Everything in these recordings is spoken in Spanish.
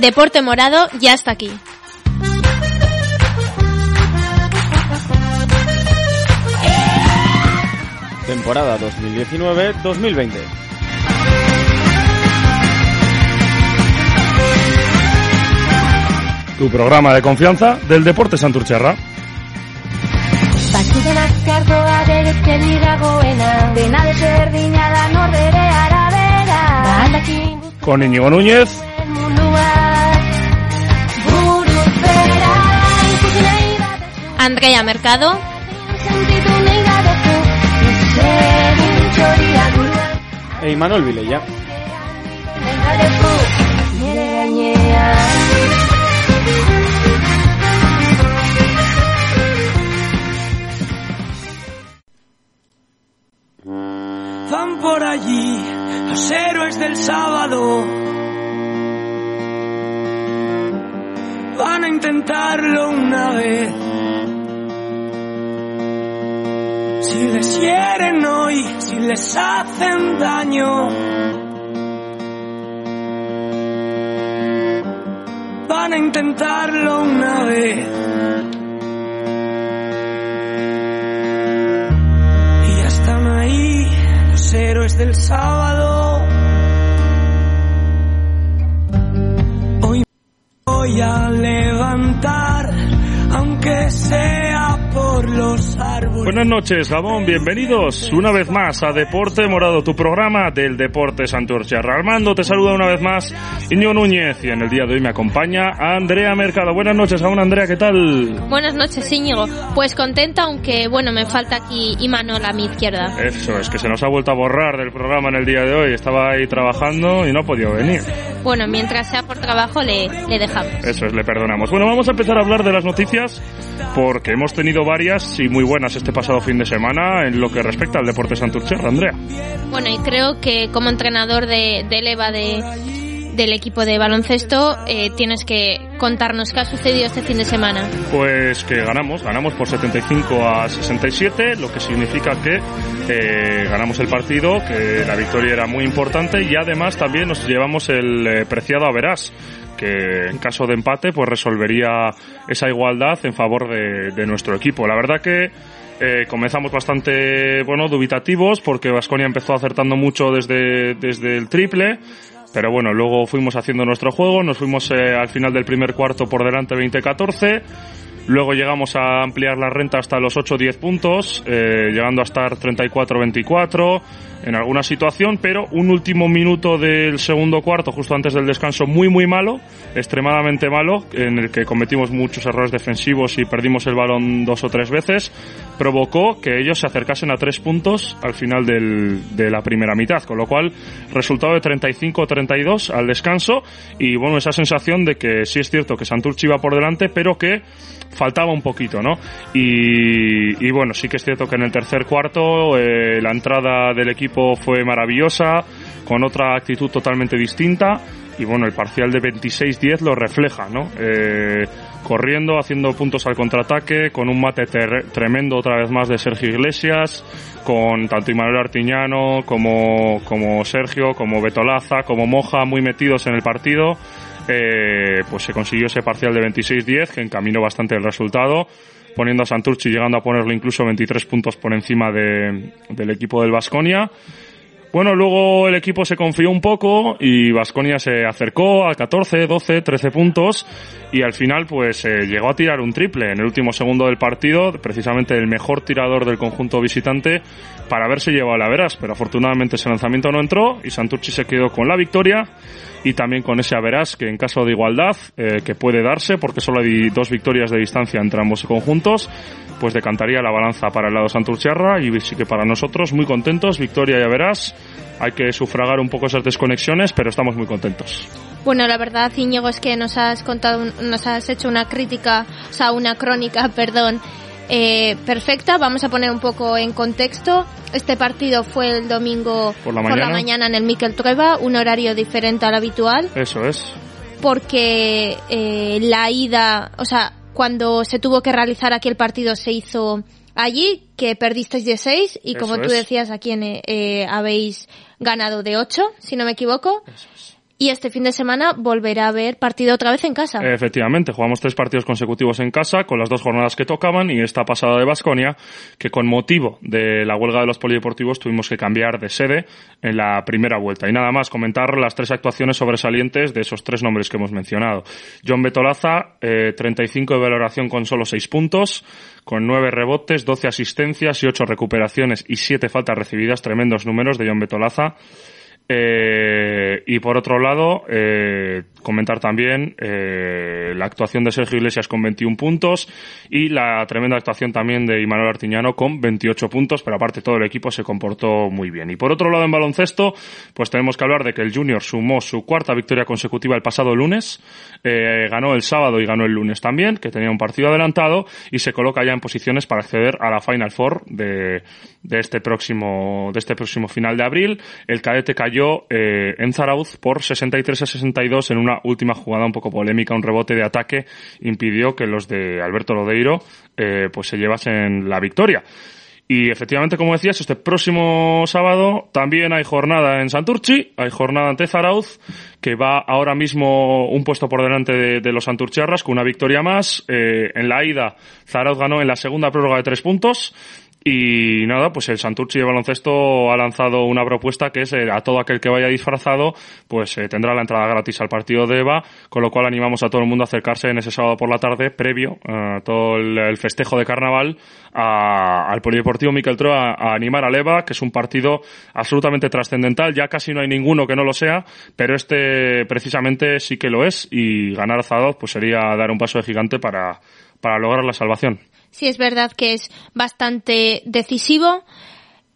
Deporte Morado ya está aquí. Temporada 2019-2020. Tu programa de confianza del Deporte Santurcherra. Con Íñigo Núñez, Andrea Mercado, E Imanol Vilella. Van por allí los héroes del sábado. Van a intentarlo una vez. Les hieren hoy, si les hacen daño. Van a intentarlo una vez. Y ya están ahí los héroes del sábado. Hoy voy a levantar, Buenas noches, Gabón. Bienvenidos una vez más a Deporte Morado, tu programa del Deporte Santurciarra. Armando te saluda una vez más Iñigo Núñez y en el día de hoy me acompaña Andrea Mercado. Buenas noches, Gabón. Andrea, ¿qué tal? buenas noches Íñigo. Pues contenta, aunque bueno, me falta aquí Imanol a mi izquierda. Eso es que se nos ha vuelto a borrar del programa en el día de hoy. Estaba ahí trabajando y no ha podido venir. Bueno, mientras sea por trabajo le, le dejamos. Eso es, le perdonamos. Bueno, vamos a empezar a hablar de las noticias porque hemos tenido varias y muy buenas este pasado fin de semana en lo que respecta al deporte santurcerro, Andrea. Bueno, y creo que como entrenador de, EVA de, del equipo de baloncesto eh, tienes que contarnos qué ha sucedido este fin de semana. Pues que ganamos, ganamos por 75 a 67, lo que significa que eh, ganamos el partido, que la victoria era muy importante y además también nos llevamos el eh, preciado a verás que en caso de empate pues resolvería esa igualdad en favor de, de nuestro equipo. La verdad que eh, comenzamos bastante bueno dubitativos porque Vasconia empezó acertando mucho desde, desde el triple pero bueno, luego fuimos haciendo nuestro juego, nos fuimos eh, al final del primer cuarto por delante 20-14, luego llegamos a ampliar la renta hasta los 8-10 puntos, eh, llegando a estar 34-24 en alguna situación, pero un último minuto del segundo cuarto, justo antes del descanso, muy muy malo, extremadamente malo, en el que cometimos muchos errores defensivos y perdimos el balón dos o tres veces, provocó que ellos se acercasen a tres puntos al final del- de la primera mitad, con lo cual resultado de 35-32 al descanso y bueno, esa sensación de que sí es cierto que Santurchi iba por delante, pero que faltaba un poquito, ¿no? Y, y bueno, sí que es cierto que en el tercer cuarto eh, la entrada del equipo fue maravillosa, con otra actitud totalmente distinta y bueno, el parcial de 26-10 lo refleja, ¿no? Eh, corriendo, haciendo puntos al contraataque, con un mate tremendo otra vez más de Sergio Iglesias, con tanto Imanuel Artiñano como, como Sergio, como Betolaza, como Moja, muy metidos en el partido. Eh, pues se consiguió ese parcial de 26-10 que encaminó bastante el resultado poniendo a Santurci llegando a ponerle incluso 23 puntos por encima de- del equipo del Vasconia Bueno, luego el equipo se confió un poco y Vasconia se acercó a 14, 12, 13 puntos y al final pues eh, llegó a tirar un triple en el último segundo del partido, precisamente el mejor tirador del conjunto visitante para haberse llevado a la veras, pero afortunadamente ese lanzamiento no entró y Santurci se quedó con la victoria y también con ese Averas que en caso de igualdad eh, que puede darse porque solo hay dos victorias de distancia entre ambos conjuntos pues decantaría la balanza para el lado Santurciarra y sí que para nosotros muy contentos victoria ya verás hay que sufragar un poco esas desconexiones pero estamos muy contentos. Bueno, la verdad, Íñigo, es que nos has contado, nos has hecho una crítica, o sea, una crónica, perdón, eh, perfecta. Vamos a poner un poco en contexto. Este partido fue el domingo Por la mañana. en el Miquel Trueba, un horario diferente al habitual, eso es porque eh, la ida, o sea, cuando se tuvo que realizar aquí el partido se hizo allí, que perdisteis de 6 y Eso como tú es. decías, aquí en, eh, habéis ganado de 8, si no me equivoco. Y este fin de semana volverá a haber partido otra vez en casa. Efectivamente, jugamos tres partidos consecutivos en casa con las dos jornadas que tocaban y esta pasada de Basconia, que con motivo de la huelga de los polideportivos tuvimos que cambiar de sede en la primera vuelta. Y nada más, comentar las tres actuaciones sobresalientes de esos tres nombres que hemos mencionado. John Betolaza, eh, 35 de valoración con solo 6 puntos, con 9 rebotes, 12 asistencias y 8 recuperaciones y 7 faltas recibidas, tremendos números de John Betolaza. Eh, y por otro lado, eh, comentar también eh, la actuación de Sergio Iglesias con 21 puntos y la tremenda actuación también de Imanol Artiñano con 28 puntos, pero aparte todo el equipo se comportó muy bien. Y por otro lado, en baloncesto, pues tenemos que hablar de que el Junior sumó su cuarta victoria consecutiva el pasado lunes, eh, ganó el sábado y ganó el lunes también, que tenía un partido adelantado y se coloca ya en posiciones para acceder a la Final Four de, de este próximo de este próximo final de abril. El cadete cayó eh, en Zarauz por 63 a 62 en una última jugada un poco polémica, un rebote de ataque impidió que los de Alberto Lodeiro eh, pues se llevasen la victoria. Y efectivamente, como decías, este próximo sábado también hay jornada en Santurchi, hay jornada ante Zarauz, que va ahora mismo un puesto por delante de, los Santurchiarras con una victoria más. Eh, en la ida, Zarauz ganó en la segunda prórroga de tres puntos. Y nada, pues el Santurchi de baloncesto ha lanzado una propuesta que es eh, a todo aquel que vaya disfrazado, pues eh, tendrá la entrada gratis al partido de EVA, con lo cual animamos a todo el mundo a acercarse en ese sábado por la tarde, previo a todo el, festejo de carnaval, a- al Polideportivo Miquel Troa a animar al EVA, que es un partido absolutamente trascendental, ya casi no hay ninguno que no lo sea, pero este precisamente sí que lo es, y ganar a Zarauz pues sería dar un paso de gigante para, para lograr la salvación. Sí, es verdad que es bastante decisivo.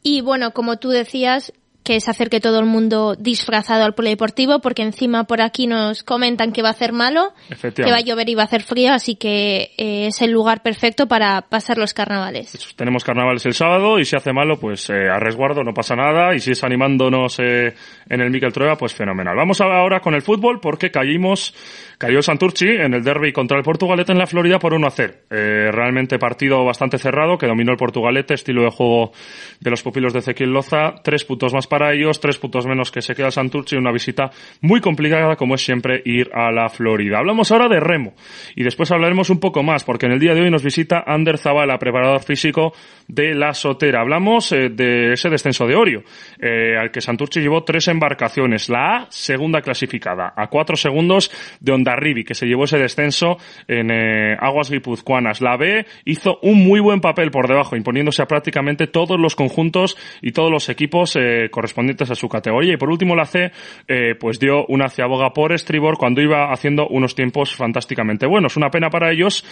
Y bueno, como tú decías, que se acerque todo el mundo disfrazado al polideportivo, porque encima por aquí nos comentan que va a hacer malo, que va a llover y va a hacer frío, así que eh, es el lugar perfecto para pasar los carnavales. Tenemos carnavales el sábado y si hace malo, pues eh, a resguardo no pasa nada y si es animándonos eh, en el Miquel Trueba, pues fenomenal. Vamos ahora con el fútbol porque caímos, cayó el Santurchi en el derby contra el Portugalete en la Florida por 1 a 0. Eh, realmente partido bastante cerrado que dominó el Portugalete, estilo de juego de los pupilos de Ezequiel Loza, tres puntos más para ellos, tres puntos menos que se queda el Santurchi, una visita muy complicada como es siempre ir a la Florida. Hablamos ahora de remo y después hablaremos un poco más porque en el día de hoy nos visita Ander Zavala, preparador físico de la Sotera. Hablamos eh, de ese descenso de Orio, eh, al que Santurchi llevó tres embarcaciones. La A, segunda clasificada, a cuatro segundos de Ondarribi, que se llevó ese descenso en eh, aguas guipuzcoanas. La B hizo un muy buen papel por debajo, imponiéndose a prácticamente todos los conjuntos y todos los equipos eh, correspondientes a su categoría. Y por último, la C, eh, pues dio una ciaboga por estribor cuando iba haciendo unos tiempos fantásticamente buenos. Una pena para ellos,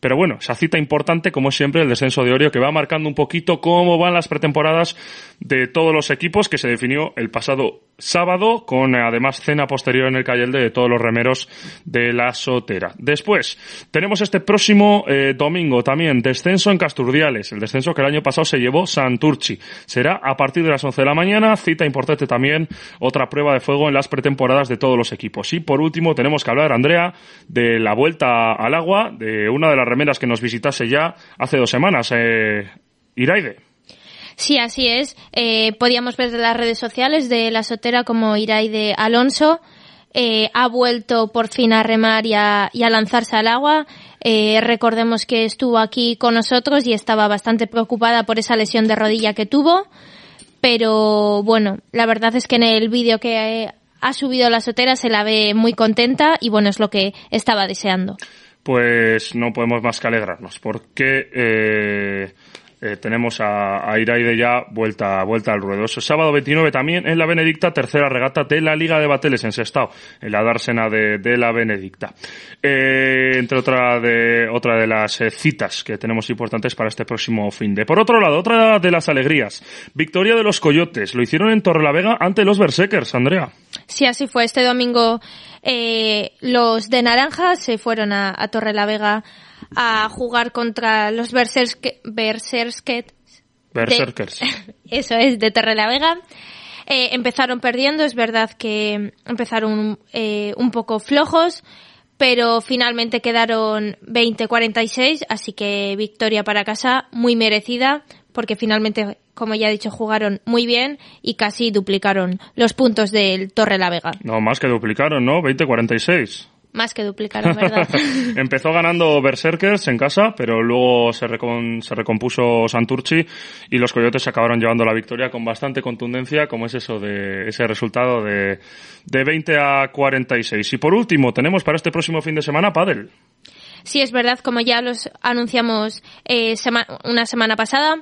pero bueno, esa cita importante, como siempre, el descenso de Orio, que va marcando un poquito cómo van las pretemporadas de todos los equipos, que se definió el pasado sábado, con además cena posterior en el Cayelde de todos los remeros de la Sotera. Después, tenemos este próximo eh, domingo también descenso en Casturdiales, el descenso que el año pasado se llevó Santurchi. Será a partir de las 11 de la mañana, cita importante también, otra prueba de fuego en las pretemporadas de todos los equipos. Y por último, tenemos que hablar, Andrea, de la vuelta al agua, de una de las remeras que nos visitase ya hace dos semanas, eh, Iraide. Sí, así es. Eh, podíamos ver de las redes sociales de la sotera como Iraide Alonso. eh, ha vuelto por fin a remar y a, lanzarse al agua. Eh, recordemos que estuvo aquí con nosotros y estaba bastante preocupada por esa lesión de rodilla que tuvo. pero bueno, la verdad es que en el vídeo que ha subido la sotera se la ve muy contenta y bueno, es lo que estaba deseando. Pues no podemos más que alegrarnos, porque eh, eh, tenemos a, a Iraide ya vuelta, vuelta al ruedo. Ese sábado 29 también en la Benedicta, tercera regata de la Liga de Bateles en Sestao, en la dársena de, de la Benedicta. Eh, entre otra de, otra de las eh, citas que tenemos importantes para este próximo fin de. Por otro lado, otra de las alegrías. Victoria de los Coyotes. Lo hicieron en Torrelavega ante los Berserkers, Andrea. Sí, así fue. Este domingo eh, los de Naranja se fueron a, a Torrelavega a jugar contra los Berserk Berserket. Berserkers. Eso es, de Torrelavega. Eh, empezaron perdiendo, es verdad que empezaron eh, un poco flojos, pero finalmente quedaron 20-46, así que victoria para casa, muy merecida, porque finalmente, como ya he dicho, jugaron muy bien y casi duplicaron los puntos del Torrelavega. No, más que duplicaron, ¿no? 20-46. Más que duplicaron, ¿verdad? Empezó ganando Berserkers en casa, pero luego se, recon- se recompuso Santurci y los Coyotes acabaron llevando la victoria con bastante contundencia, como es eso de ese resultado de, de 20 a 46. Y por último, tenemos para este próximo fin de semana Padel. Sí, es verdad, como ya los anunciamos eh, sema- una semana pasada.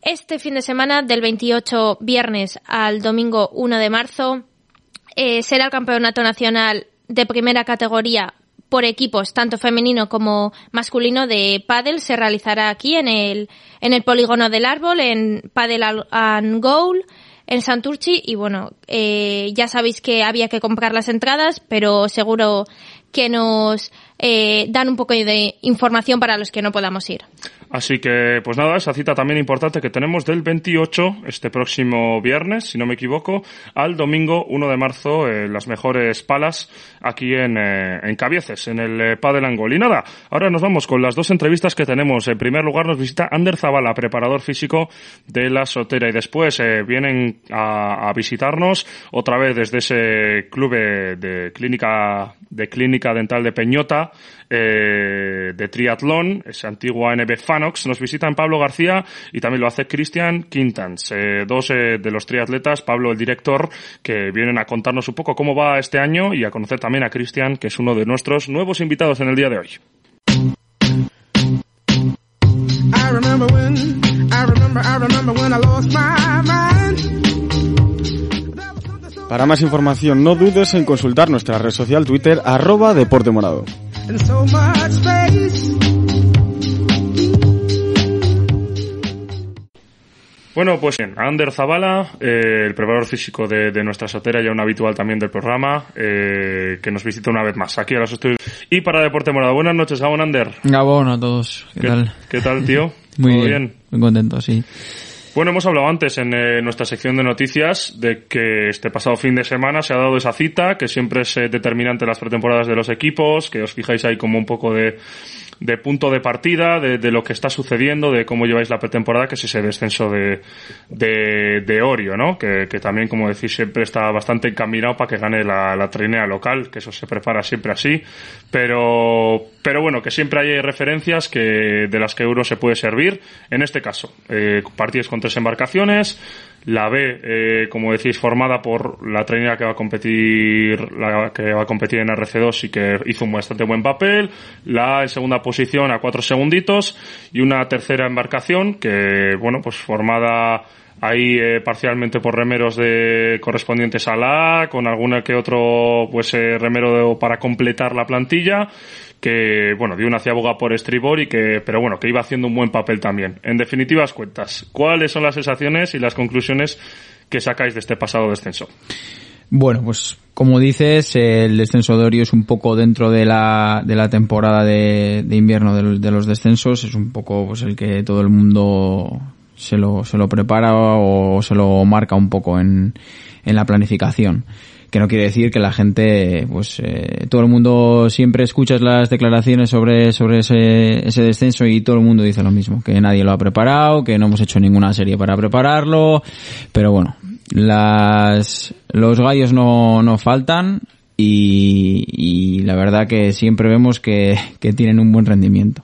Este fin de semana, del 28 viernes al domingo 1 de marzo, eh, será el campeonato nacional de primera categoría por equipos, tanto femenino como masculino, de pádel. Se realizará aquí en el, en el polígono del árbol, en Padel and Goal, en Santurci. Y bueno, eh, ya sabéis que había que comprar las entradas, pero seguro que nos eh, dan un poco de información para los que no podamos ir. Así que, pues nada, esa cita también importante que tenemos del 28, este próximo viernes, si no me equivoco, al domingo 1 de marzo, eh, las mejores palas aquí en, eh, en Cabieces, en el eh, Padel Angol. Y nada, ahora nos vamos con las dos entrevistas que tenemos. En primer lugar nos visita Ander Zavala, preparador físico de la Sotera, y después eh, vienen a, a visitarnos otra vez desde ese club eh, de clínica, de clínica dental de Peñota, eh, de triatlón, esa antigua NB Fanox, nos visitan Pablo García y también lo hace Cristian Quintans, eh, dos eh, de los triatletas, Pablo el director, que vienen a contarnos un poco cómo va este año y a conocer también a Cristian, que es uno de nuestros nuevos invitados en el día de hoy. I remember when, I remember, I remember when I lost my mind. Para más información, no dudes en consultar nuestra red social Twitter, arroba Deporte Morado. Bueno, pues bien, Ander Zavala, eh, el preparador físico de, de nuestra sotera, ya un habitual también del programa, eh, que nos visita una vez más aquí a los estudios. Y para Deporte Morado, buenas noches, Gabón Ander. Gabón a todos. ¿Qué, tal? ¿Qué tal, tío? Muy ¿Todo bien, Muy contento, sí. Bueno, hemos hablado antes en eh, nuestra sección de noticias de que este pasado fin de semana se ha dado esa cita, que siempre es eh, determinante en las pretemporadas de los equipos, que os fijáis ahí como un poco de, de punto de partida, de, de lo que está sucediendo, de cómo lleváis la pretemporada, que es ese descenso de, de, de Orio, ¿no? Que, que también, como decís, siempre está bastante encaminado para que gane la, la trinea local, que eso se prepara siempre así, pero, pero bueno, que siempre hay referencias que, de las que uno se puede servir. En este caso, eh, partidos con tres embarcaciones, la B, eh, como decís, formada por la trainera que va a competir, la que va a competir en RC2 y que hizo un bastante buen papel, la A en segunda posición a cuatro segunditos y una tercera embarcación que, bueno, pues formada ahí eh, parcialmente por remeros de correspondientes a la A, con alguna que otro pues eh, remero de- para completar la plantilla que bueno dio una ciaboga por estribor y que pero bueno que iba haciendo un buen papel también en definitivas cuentas cuáles son las sensaciones y las conclusiones que sacáis de este pasado descenso Bueno, pues como dices, el descenso de Orio es un poco dentro de la, de la temporada de, invierno de, de los descensos, es un poco pues el que todo el mundo se lo, se lo prepara o se lo marca un poco en, en la planificación. Que no quiere decir que la gente, pues, eh, todo el mundo siempre escuchas las declaraciones sobre, sobre ese, ese descenso y todo el mundo dice lo mismo, que nadie lo ha preparado, que no hemos hecho ninguna serie para prepararlo, pero bueno, las, los gallos no, no faltan y, y la verdad que siempre vemos que, que tienen un buen rendimiento.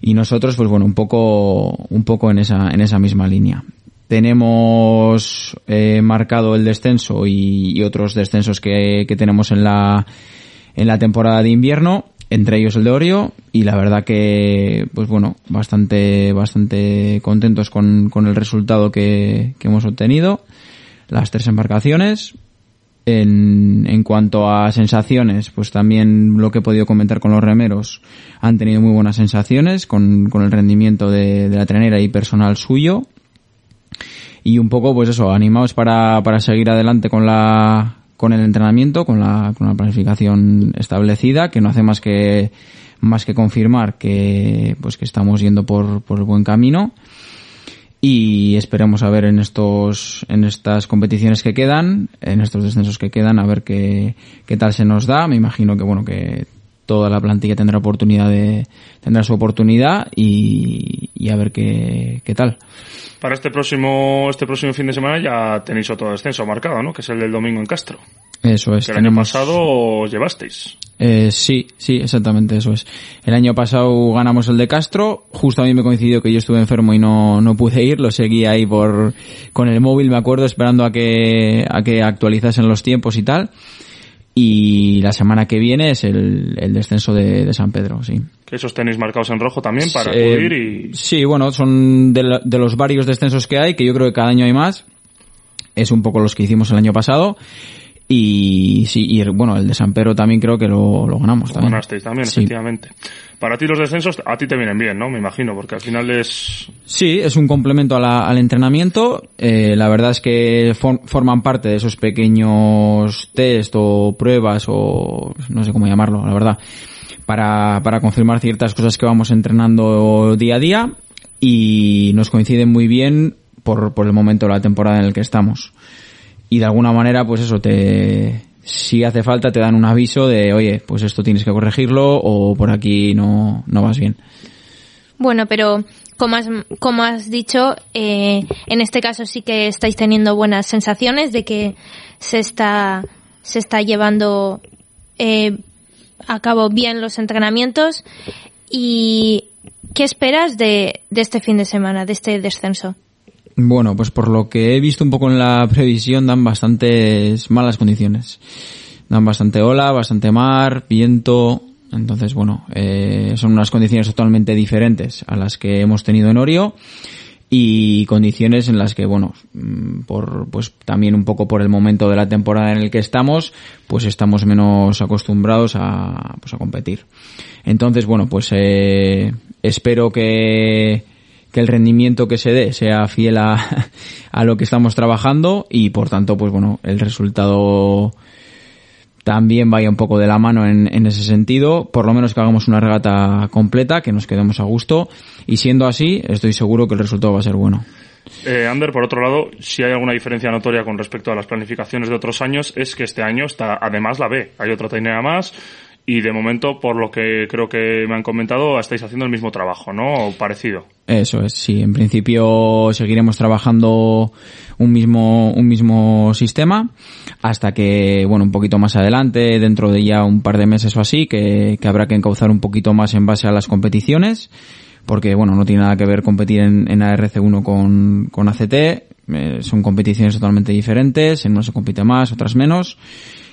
Y nosotros, pues bueno, un poco, un poco en esa, en esa misma línea. Tenemos eh, marcado el descenso y, otros descensos que, tenemos en la, en la temporada de invierno, entre ellos el de Orio, y la verdad que, pues bueno, bastante, bastante contentos con, con el resultado que, hemos obtenido. Las tres embarcaciones, en, en cuanto a sensaciones, pues también lo que he podido comentar con los remeros, han tenido muy buenas sensaciones con, con el rendimiento de la trenera y personal suyo. Y un poco, pues eso, animados para, para seguir adelante con la, con el entrenamiento, con la, con la planificación establecida, que no hace más que, más que confirmar que, pues que estamos yendo por, por el buen camino. Y esperemos a ver en estos en estas competiciones que quedan en estos descensos que quedan a ver qué, qué tal se nos da. Me imagino que bueno que toda la plantilla tendrá oportunidad de tendrá su oportunidad y, y a ver qué, qué tal Para este próximo este próximo fin de semana ya tenéis otro descenso marcado, ¿no? Que es el del domingo en Castro. eso es Que el año pasado os llevasteis. Eh, sí, sí, exactamente, eso es. El año pasado ganamos el de Castro, justo a mí me coincidió que yo estuve enfermo y no, no pude ir, lo seguí ahí por, con el móvil, me acuerdo, esperando a que, a que actualizasen los tiempos y tal. Y la semana que viene es el, el descenso de, de San Pedro, sí. Que esos tenéis marcados en rojo también para Eh, acudir y... Sí, bueno, son de, la- de los varios descensos que hay, que yo creo que cada año hay más. Es un poco los que hicimos el año pasado. Y sí, y bueno, el de San Pedro también creo que lo, lo ganamos también. Ganasteis también, Sí. efectivamente. Para ti los descensos, a ti te vienen bien, ¿no? Me imagino, porque al final es... Sí, es un complemento al entrenamiento. Eh, la verdad es que for- forman parte de esos pequeños test o pruebas o no sé cómo llamarlo, la verdad, para, para confirmar ciertas cosas que vamos entrenando día a día y nos coinciden muy bien por, por el momento de la temporada en el que estamos. Y de alguna manera, pues eso, te, si hace falta, te dan un aviso de, oye, pues esto tienes que corregirlo o por aquí no, no vas bien. Bueno, pero como has, como has dicho, eh, en este caso sí que estáis teniendo buenas sensaciones de que se está, se está llevando eh, a cabo bien los entrenamientos. ¿Y qué esperas de, de este fin de semana, de este descenso? Bueno, pues por lo que he visto un poco en la previsión dan bastantes malas condiciones. Dan bastante ola, bastante mar, viento. Entonces, bueno, eh, son unas condiciones totalmente diferentes a las que hemos tenido en Orio y condiciones en las que, bueno, mm, por, pues también un poco por el momento de la temporada en el que estamos, pues estamos menos acostumbrados a, pues a competir. Entonces, bueno, pues eh, espero que, que el rendimiento que se dé sea fiel a, a lo que estamos trabajando y por tanto, pues bueno, el resultado también vaya un poco de la mano en, en ese sentido, por lo menos que hagamos una regata completa, que nos quedemos a gusto y siendo así, estoy seguro que el resultado va a ser bueno. Eh, Ander, por otro lado, si hay alguna diferencia notoria con respecto a las planificaciones de otros años, es que este año está además la B. Hay otra trinera más y de momento, por lo que creo que me han comentado, estáis haciendo el mismo trabajo, ¿no? O parecido. Eso es, sí. En principio seguiremos trabajando un mismo, un mismo sistema hasta que, bueno, un poquito más adelante, dentro de ya un par de meses o así, que, que habrá que encauzar un poquito más en base a las competiciones, porque, bueno, no tiene nada que ver competir en, en ARC1 con, con ACT, eh, son competiciones totalmente diferentes, en unas se compite más, otras menos,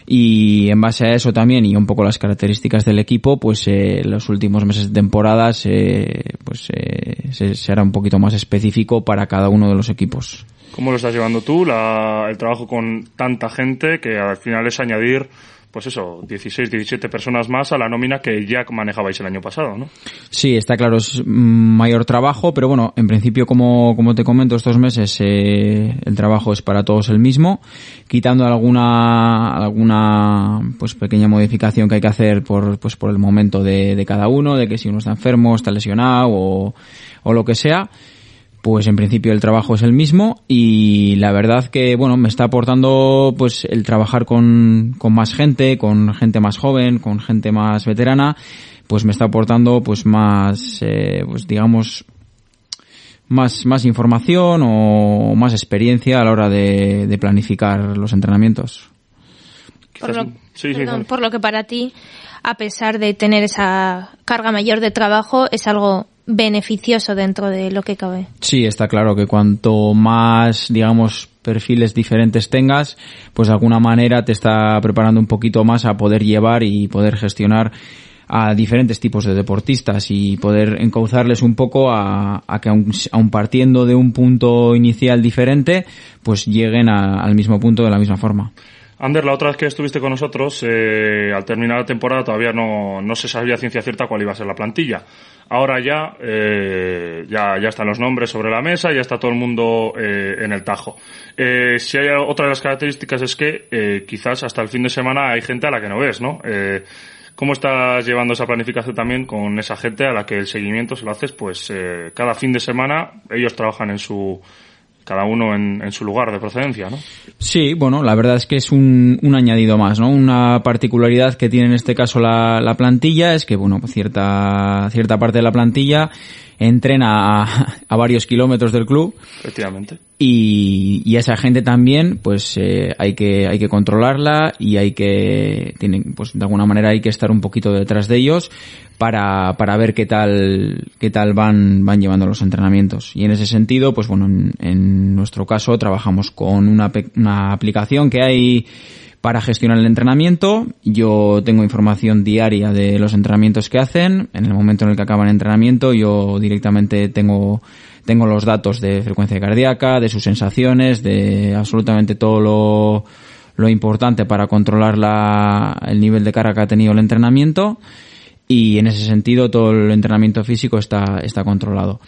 y en base a eso también y un poco las características del equipo pues eh, los últimos meses de temporadas eh, pues eh, se, será un poquito más específico para cada uno de los equipos. ¿Cómo lo estás llevando tú, la- el trabajo con tanta gente que al final es añadir, pues eso, 16, 17 personas más a la nómina que ya manejabais el año pasado, ¿no? Sí, está claro, es mm, mayor trabajo, pero bueno, en principio, como, como te comento, estos meses eh, el trabajo es para todos el mismo, quitando alguna, alguna pues pequeña modificación que hay que hacer por, pues por el momento de, de cada uno, de que si uno está enfermo, está lesionado o, o lo que sea, pues en principio el trabajo es el mismo y la verdad que bueno me está aportando pues el trabajar con, con más gente con gente más joven con gente más veterana pues me está aportando pues más eh, pues digamos más más información o más experiencia a la hora de, de planificar los entrenamientos. Por lo, Sí, sí, perdón, por lo que para ti, a pesar de tener esa carga mayor de trabajo, es algo beneficioso dentro de lo que cabe. Sí, está claro que cuanto más, digamos, perfiles diferentes tengas, pues de alguna manera te está preparando un poquito más a poder llevar y poder gestionar a diferentes tipos de deportistas y poder encauzarles un poco a, que aun, aun partiendo de un punto inicial diferente, pues lleguen al mismo punto de la misma forma. Ander, la otra vez que estuviste con nosotros, eh, al terminar la temporada todavía no, no se sabía ciencia cierta cuál iba a ser la plantilla. Ahora ya, eh, ya, ya están los nombres sobre la mesa, ya está todo el mundo eh, en el tajo. Eh, si hay otra de las características es que eh, quizás hasta el fin de semana hay gente a la que no ves, ¿no? Eh, ¿Cómo estás llevando esa planificación también con esa gente a la que el seguimiento se lo haces? Pues eh, cada fin de semana ellos trabajan en su, cada uno en, en su lugar de procedencia, ¿no? Sí, bueno, la verdad es que es un, un añadido más, ¿no? Una particularidad que tiene en este caso la, la plantilla es que, bueno, cierta, cierta parte de la plantilla entrena a, a varios kilómetros del club Efectivamente. y, y esa gente también, pues eh, hay que hay que controlarla y hay que tienen, pues de alguna manera hay que estar un poquito detrás de ellos para, para ver qué tal qué tal van van llevando los entrenamientos y en ese sentido, pues bueno, en, en nuestro caso trabajamos con una, una aplicación que hay para gestionar el entrenamiento. Yo tengo información diaria de los entrenamientos que hacen. En el momento en el que acaban el entrenamiento, yo directamente tengo, tengo los datos de frecuencia cardíaca, de sus sensaciones, de absolutamente todo lo, lo importante para controlar la, el nivel de carga que ha tenido el entrenamiento. Y en ese sentido, todo el entrenamiento físico está, está controlado.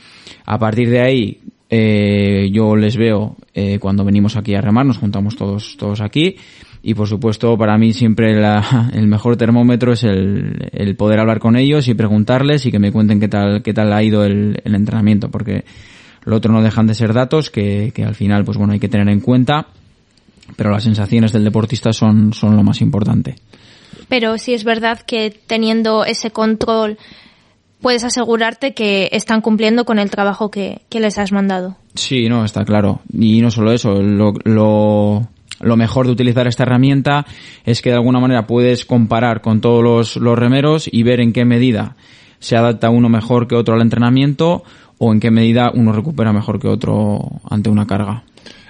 A partir de ahí, eh, yo les veo eh, cuando venimos aquí a remar, nos juntamos todos, todos aquí. Y por supuesto, para mí siempre la- el mejor termómetro es el, el poder hablar con ellos y preguntarles y que me cuenten qué tal, qué tal ha ido el, el entrenamiento, porque lo otro no dejan de ser datos que, que al final, pues bueno, hay que tener en cuenta, pero las sensaciones del deportista son, son lo más importante. Pero sí es verdad que teniendo ese control puedes asegurarte que están cumpliendo con el trabajo que, que les has mandado. Sí, no, está claro. Y no solo eso, lo, lo, lo mejor de utilizar esta herramienta es que de alguna manera puedes comparar con todos los, remeros y ver en qué medida se adapta uno mejor que otro al entrenamiento o en qué medida uno recupera mejor que otro ante una carga.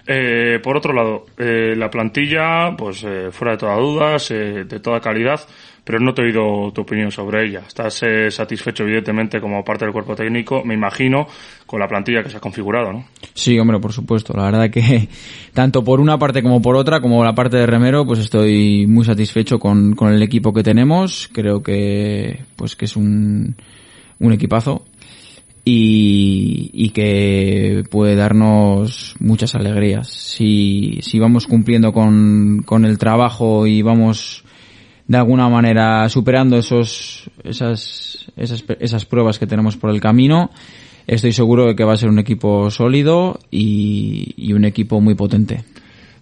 Eh, por otro lado, eh, la plantilla, pues eh, fuera de toda duda, de toda calidad, pero no te he oído tu opinión sobre ella. Estás eh, satisfecho, evidentemente, como parte del cuerpo técnico, me imagino, con la plantilla que se ha configurado, ¿no? Sí, hombre, por supuesto. La verdad que tanto por una parte como por otra, como la parte de remero, pues estoy muy satisfecho con, con el equipo que tenemos. Creo que, pues que es un, un equipazo y, y que puede darnos muchas alegrías. Si, si vamos cumpliendo con, con el trabajo y vamos de alguna manera superando esos, esas, esas, esas pruebas que tenemos por el camino, estoy seguro de que va a ser un equipo sólido y, y un equipo muy potente.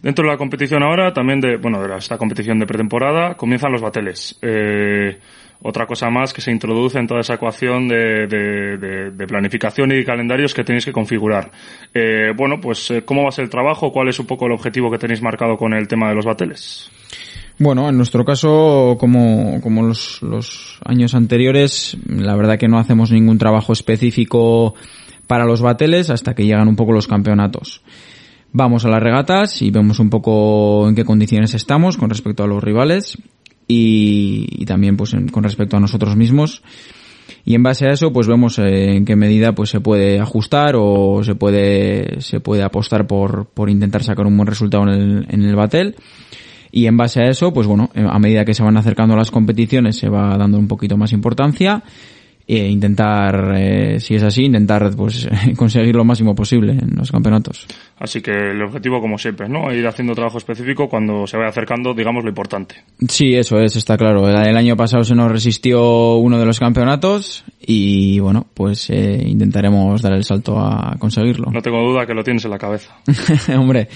Dentro de la competición ahora, también de, bueno, de esta competición de pretemporada, comienzan los bateles. Eh, otra cosa más que se introduce en toda esa ecuación de, de- de- de planificación y calendarios que tenéis que configurar. Eh, bueno, pues, eh, ¿cómo va a ser el trabajo? ¿Cuál es un poco el objetivo que tenéis marcado con el tema de los bateles? Bueno, en nuestro caso, como, como los, los años anteriores, la verdad que no hacemos ningún trabajo específico para los bateles hasta que llegan un poco los campeonatos. Vamos a las regatas y vemos un poco en qué condiciones estamos con respecto a los rivales y, y también pues en- con respecto a nosotros mismos. Y en base a eso, pues vemos eh, en qué medida pues se puede ajustar o se puede, se puede apostar por, por intentar sacar un buen resultado en el, en el batel. Y en base a eso, pues bueno, eh, a medida que se van acercando las competiciones se va dando un poquito más importancia e intentar, eh, si es así, intentar pues conseguir lo máximo posible en los campeonatos. Así que el objetivo, como siempre, ¿no? Ir haciendo trabajo específico cuando se vaya acercando, digamos, lo importante. Sí, eso es, está claro. El, el año pasado se nos resistió uno de los campeonatos y bueno, pues eh, intentaremos dar el salto a conseguirlo. No tengo duda que lo tienes en la cabeza. Hombre,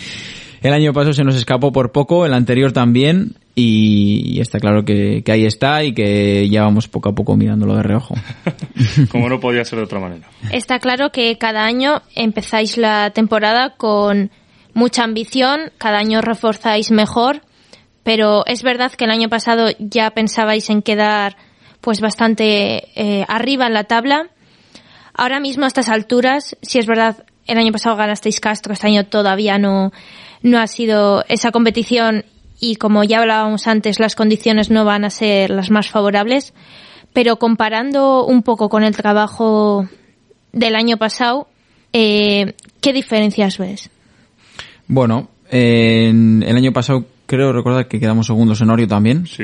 el año pasado se nos escapó por poco, el anterior también, y, y está claro que, que ahí está y que ya vamos poco a poco mirándolo de reojo. Como no podía ser de otra manera. Está claro que cada año empezáis la temporada con mucha ambición, cada año reforzáis mejor, pero es verdad que el año pasado ya pensabais en quedar pues bastante eh, arriba en la tabla. ahora mismo a estas alturas, si es verdad, el año pasado ganasteis Castro, este año todavía no, no ha sido esa competición y como ya hablábamos antes, las condiciones no van a ser las más favorables, pero comparando un poco con el trabajo del año pasado, eh, ¿qué diferencias ves? Bueno, en el año pasado creo recordar que quedamos segundos en Orio también. Sí.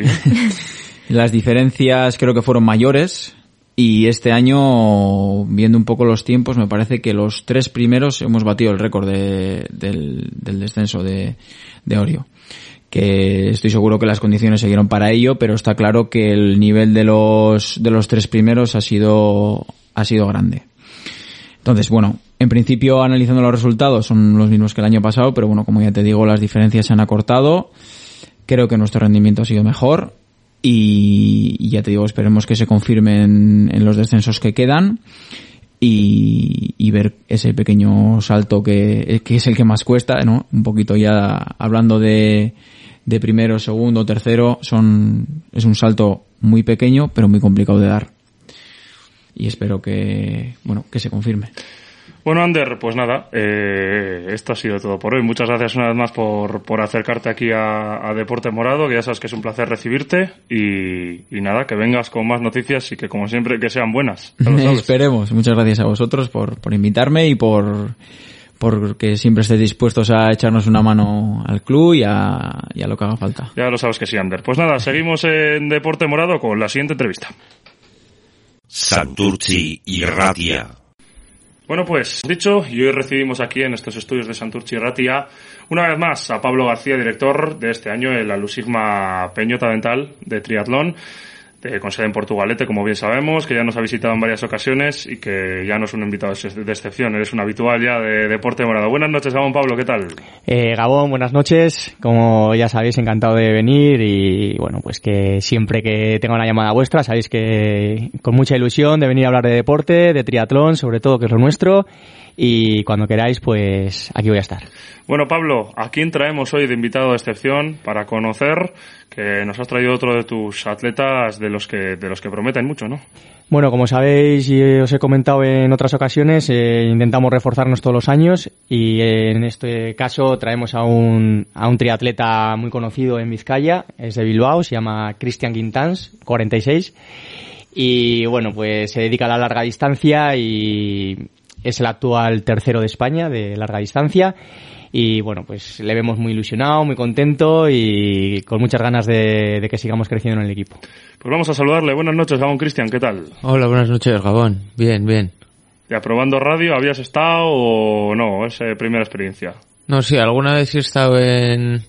Las diferencias creo que fueron mayores y este año, viendo un poco los tiempos, me parece que los tres primeros hemos batido el récord de- del, descenso de, de Orio. Que estoy seguro que las condiciones siguieron para ello, pero está claro que el nivel de los, de los tres primeros ha sido, ha sido grande. Entonces, bueno, en principio analizando los resultados son los mismos que el año pasado, pero bueno, como ya te digo, las diferencias se han acortado. Creo que nuestro rendimiento ha sido mejor y, ya te digo, esperemos que se confirmen en los descensos que quedan y, y ver ese pequeño salto que, que es el que más cuesta, ¿no? Un poquito ya hablando de, de primero, segundo, tercero, son, es un salto muy pequeño, pero muy complicado de dar. Y espero que, bueno, que se confirme. Bueno, Ander, pues nada, eh, esto ha sido todo por hoy. Muchas gracias una vez más por, por acercarte aquí a, a Deporte Morado, que ya sabes que es un placer recibirte. Y, y nada, que vengas con más noticias y que, como siempre, que sean buenas. Esperemos. Muchas gracias a vosotros por, por invitarme y por, por que siempre estéis dispuestos a echarnos una mano al club y a, y a lo que haga falta. Ya lo sabes que sí, Ander. Pues nada, seguimos en Deporte Morado con la siguiente entrevista. Santurci y Ratia. Bueno, pues dicho, y hoy recibimos aquí en estos estudios de Santurchi Ratia una vez más a Pablo García, director de este año en la Lusigma Peñota Dental de Triatlón, de, con sede en Portugalete, como bien sabemos, que ya nos ha visitado en varias ocasiones y que ya no es un invitado de excepción, eres un habitual ya de Deporte Morado. Buenas noches, Gabón Pablo, ¿qué tal? Eh, Gabón, buenas noches. Como ya sabéis, encantado de venir y bueno, pues que siempre que tenga una llamada vuestra, sabéis que con mucha ilusión de venir a hablar de deporte, de triatlón, sobre todo que es lo nuestro. Y cuando queráis, pues aquí voy a estar. Bueno, Pablo, ¿a quién traemos hoy de invitado de excepción para conocer que nos has traído otro de tus atletas de los que, de los que prometen mucho, ¿no? Bueno, como sabéis y os he comentado en otras ocasiones, eh, intentamos reforzarnos todos los años y eh, en este caso traemos a un, a un triatleta muy conocido en Vizcaya, es de Bilbao, se llama Cristian Quintans, 46 y bueno, pues se dedica a la larga distancia y es el actual tercero de España de larga distancia y bueno, pues le vemos muy ilusionado, muy contento y con muchas ganas de, de que sigamos creciendo en el equipo. Pues vamos a saludarle. Buenas noches, Gabón Cristian, ¿qué tal? Hola, buenas noches, Gabón. Bien, bien. ¿Ya probando radio habías estado o no? Es eh, primera experiencia. No, sí, alguna vez sí he estado en,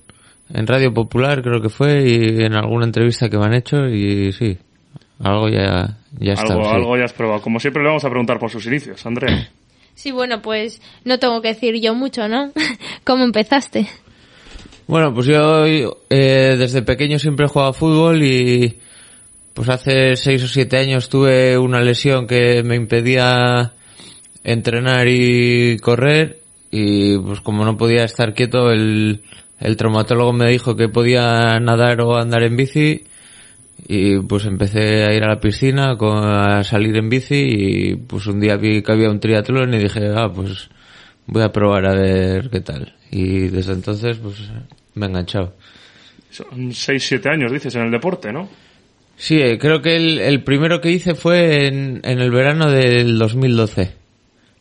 en Radio Popular, creo que fue, y en alguna entrevista que me han hecho, y sí, algo ya, ya está. Algo, sí. algo ya has probado. Como siempre le vamos a preguntar por sus inicios, Andrea. Sí, bueno, pues no tengo que decir yo mucho, ¿no? ¿Cómo empezaste? Bueno, pues yo eh, desde pequeño siempre he jugado fútbol y pues hace seis o siete años tuve una lesión que me impedía entrenar y correr y pues como no podía estar quieto el, el traumatólogo me dijo que podía nadar o andar en bici y pues empecé a ir a la piscina a salir en bici y pues un día vi que había un triatlón y dije ah pues voy a probar a ver qué tal y desde entonces pues me he enganchado Son 6-7 años, dices, en el deporte, ¿no? Sí, eh, creo que el, el primero que hice fue en, en el verano del 2012.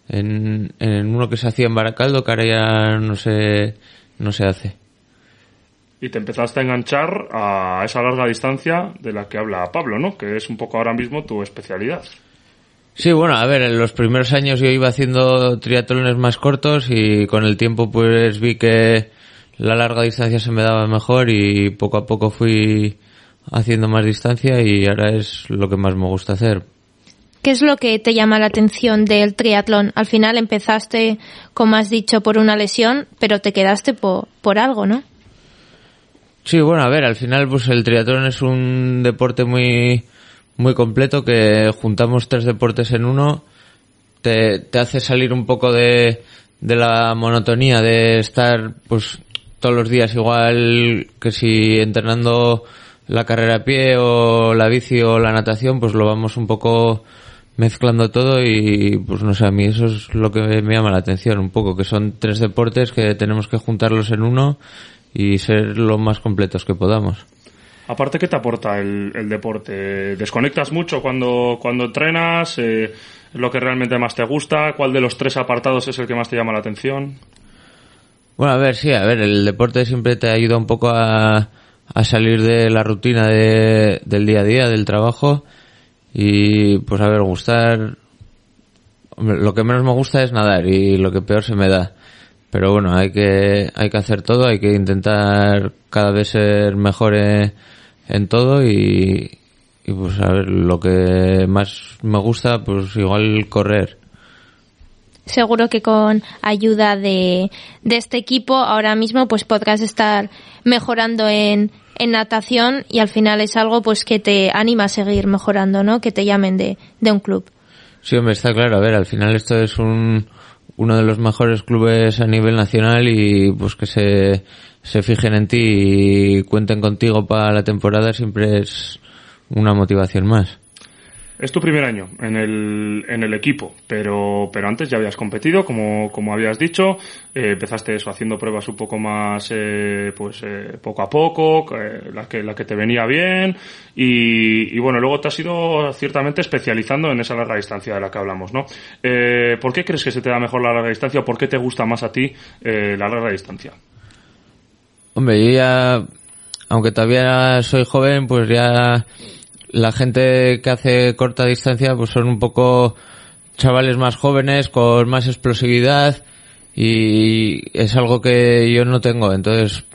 En, en uno que se hacía en Baracaldo, que ahora ya no se, no se hace. Y te empezaste a enganchar a esa larga distancia de la que habla Pablo, ¿no? Que es un poco ahora mismo tu especialidad. Sí, bueno, a ver, en los primeros años yo iba haciendo triatlones más cortos y con el tiempo pues vi que la larga distancia se me daba mejor y poco a poco fui haciendo más distancia y ahora es lo que más me gusta hacer. ¿Qué es lo que te llama la atención del triatlón? Al final empezaste, como has dicho, por una lesión, pero te quedaste por, por algo, ¿no? Sí, bueno, a ver, al final pues el triatlón es un deporte muy muy completo que juntamos tres deportes en uno. Te, te hace salir un poco de, de la monotonía de estar pues todos los días igual que si entrenando la carrera a pie o la bici o la natación, pues lo vamos un poco mezclando todo y pues no sé, a mí eso es lo que me llama la atención un poco, que son tres deportes que tenemos que juntarlos en uno y ser lo más completos que podamos. Aparte, ¿qué te aporta el, el deporte? ¿Desconectas mucho cuando, cuando entrenas? Eh, ¿Lo que realmente más te gusta? ¿Cuál de los tres apartados es el que más te llama la atención? Bueno, a ver, sí, a ver, el deporte siempre te ayuda un poco a, a salir de la rutina de, del día a día, del trabajo y pues a ver, gustar... hombre, Lo que menos me gusta es nadar y lo que peor se me da. Pero bueno, hay que, hay que hacer todo, hay que intentar cada vez ser mejor en, en todo y, y pues a ver, lo que más me gusta, pues igual correr. Seguro que con ayuda de, de este equipo ahora mismo pues podrás estar mejorando en, en natación y al final es algo pues que te anima a seguir mejorando, ¿no? Que te llamen de, de un club. Sí, hombre, está claro. A ver, al final esto es un, uno de los mejores clubes a nivel nacional y pues que se, se fijen en ti y cuenten contigo para la temporada siempre es una motivación más. Es tu primer año en el, en el equipo, pero, pero antes ya habías competido, como, como habías dicho. Eh, empezaste eso haciendo pruebas un poco más, eh, pues, eh, poco a poco, eh, la que, la que te venía bien. Y, bueno, luego te has ido ciertamente especializando en esa larga distancia de la que hablamos, ¿no? Eh, ¿Por qué crees que se te da mejor la larga distancia o por qué te gusta más a ti la larga distancia? Hombre, yo ya, aunque todavía soy joven, pues ya la gente que hace corta distancia pues son un poco chavales más jóvenes con más explosividad y es algo que yo no tengo entonces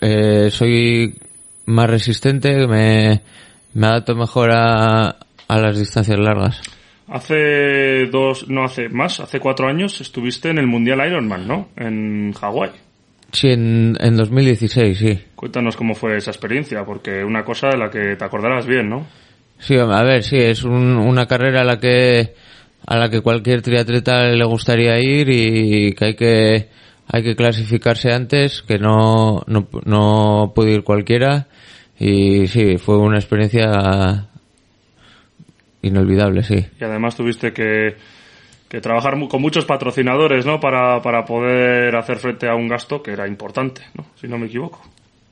eh, soy más resistente me, me adapto mejor a, a las distancias largas Hace dos, no hace más, hace cuatro años estuviste en el Mundial Ironman, ¿no? En Hawái. Sí en, en 2016 sí Cuéntanos cómo fue esa experiencia, porque una cosa de la que te acordarás bien, ¿no? Sí, a ver, sí, es un- una carrera a la que a la que cualquier triatleta le gustaría ir y que hay que hay que clasificarse antes, que no no, no puede ir cualquiera y sí, fue una experiencia inolvidable, sí. Y además tuviste que, que trabajar mu- con muchos patrocinadores, ¿no? Para, para poder hacer frente a un gasto que era importante, ¿no? Si no me equivoco.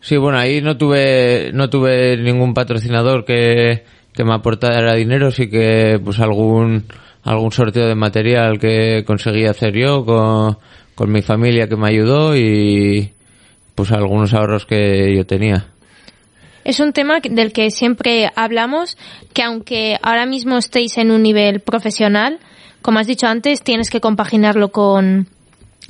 Sí, bueno, ahí no tuve no tuve ningún patrocinador que, que me aportara dinero, sí que pues algún algún sorteo de material que conseguí hacer yo con, con mi familia que me ayudó y pues algunos ahorros que yo tenía. Es un tema que- del que siempre hablamos, que aunque ahora mismo estéis en un nivel profesional, como has dicho antes, tienes que compaginarlo con,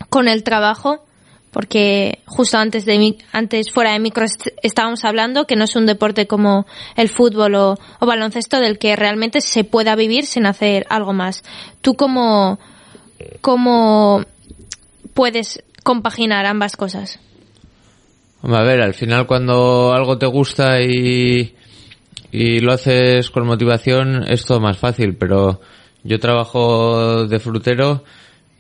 con el trabajo, porque justo antes de antes fuera de micro est- estábamos hablando que no es un deporte como el fútbol o, baloncesto del que realmente se pueda vivir sin hacer algo más. ¿Tú cómo, cómo puedes compaginar ambas cosas? A ver, al final cuando algo te gusta y, y lo haces con motivación es todo más fácil, pero yo trabajo de frutero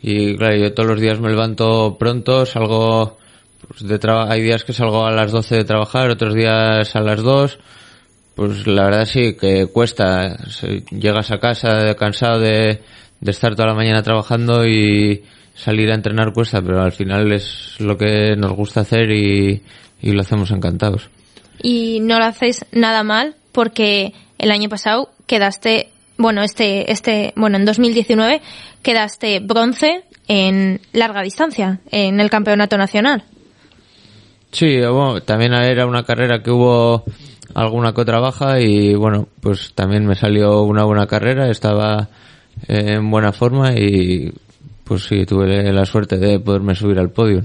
y claro, yo todos los días me levanto pronto, salgo pues, de traba- hay días que salgo a las 12 de trabajar, otros días a las 2, pues la verdad sí que cuesta, llegas a casa cansado de, de estar toda la mañana trabajando y salir a entrenar cuesta, pero al final es lo que nos gusta hacer y, y lo hacemos encantados. y no lo hacéis nada mal porque el año pasado quedaste, bueno, este, este, bueno, en 2019 quedaste bronce en larga distancia en el campeonato nacional. Sí, bueno, también era una carrera que hubo alguna que otra baja y bueno, pues también me salió una buena carrera, estaba en buena forma y pues sí, tuve la suerte de poderme subir al podio.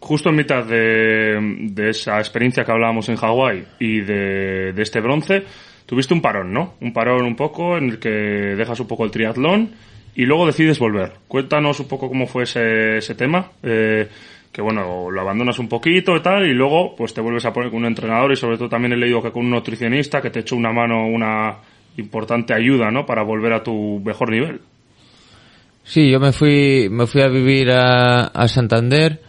Justo en mitad de, de esa experiencia que hablábamos en Hawái y de, de este bronce, tuviste un parón, ¿no? Un parón un poco en el que dejas un poco el triatlón y luego decides volver. Cuéntanos un poco cómo fue ese, tema. eh, que bueno, lo abandonas un poquito y tal, y luego pues te vuelves a poner con un entrenador y sobre todo también he leído que con un nutricionista que te echó una mano, una importante ayuda, ¿no? Para volver a tu mejor nivel. Sí, yo me fui, me fui a vivir a, a Santander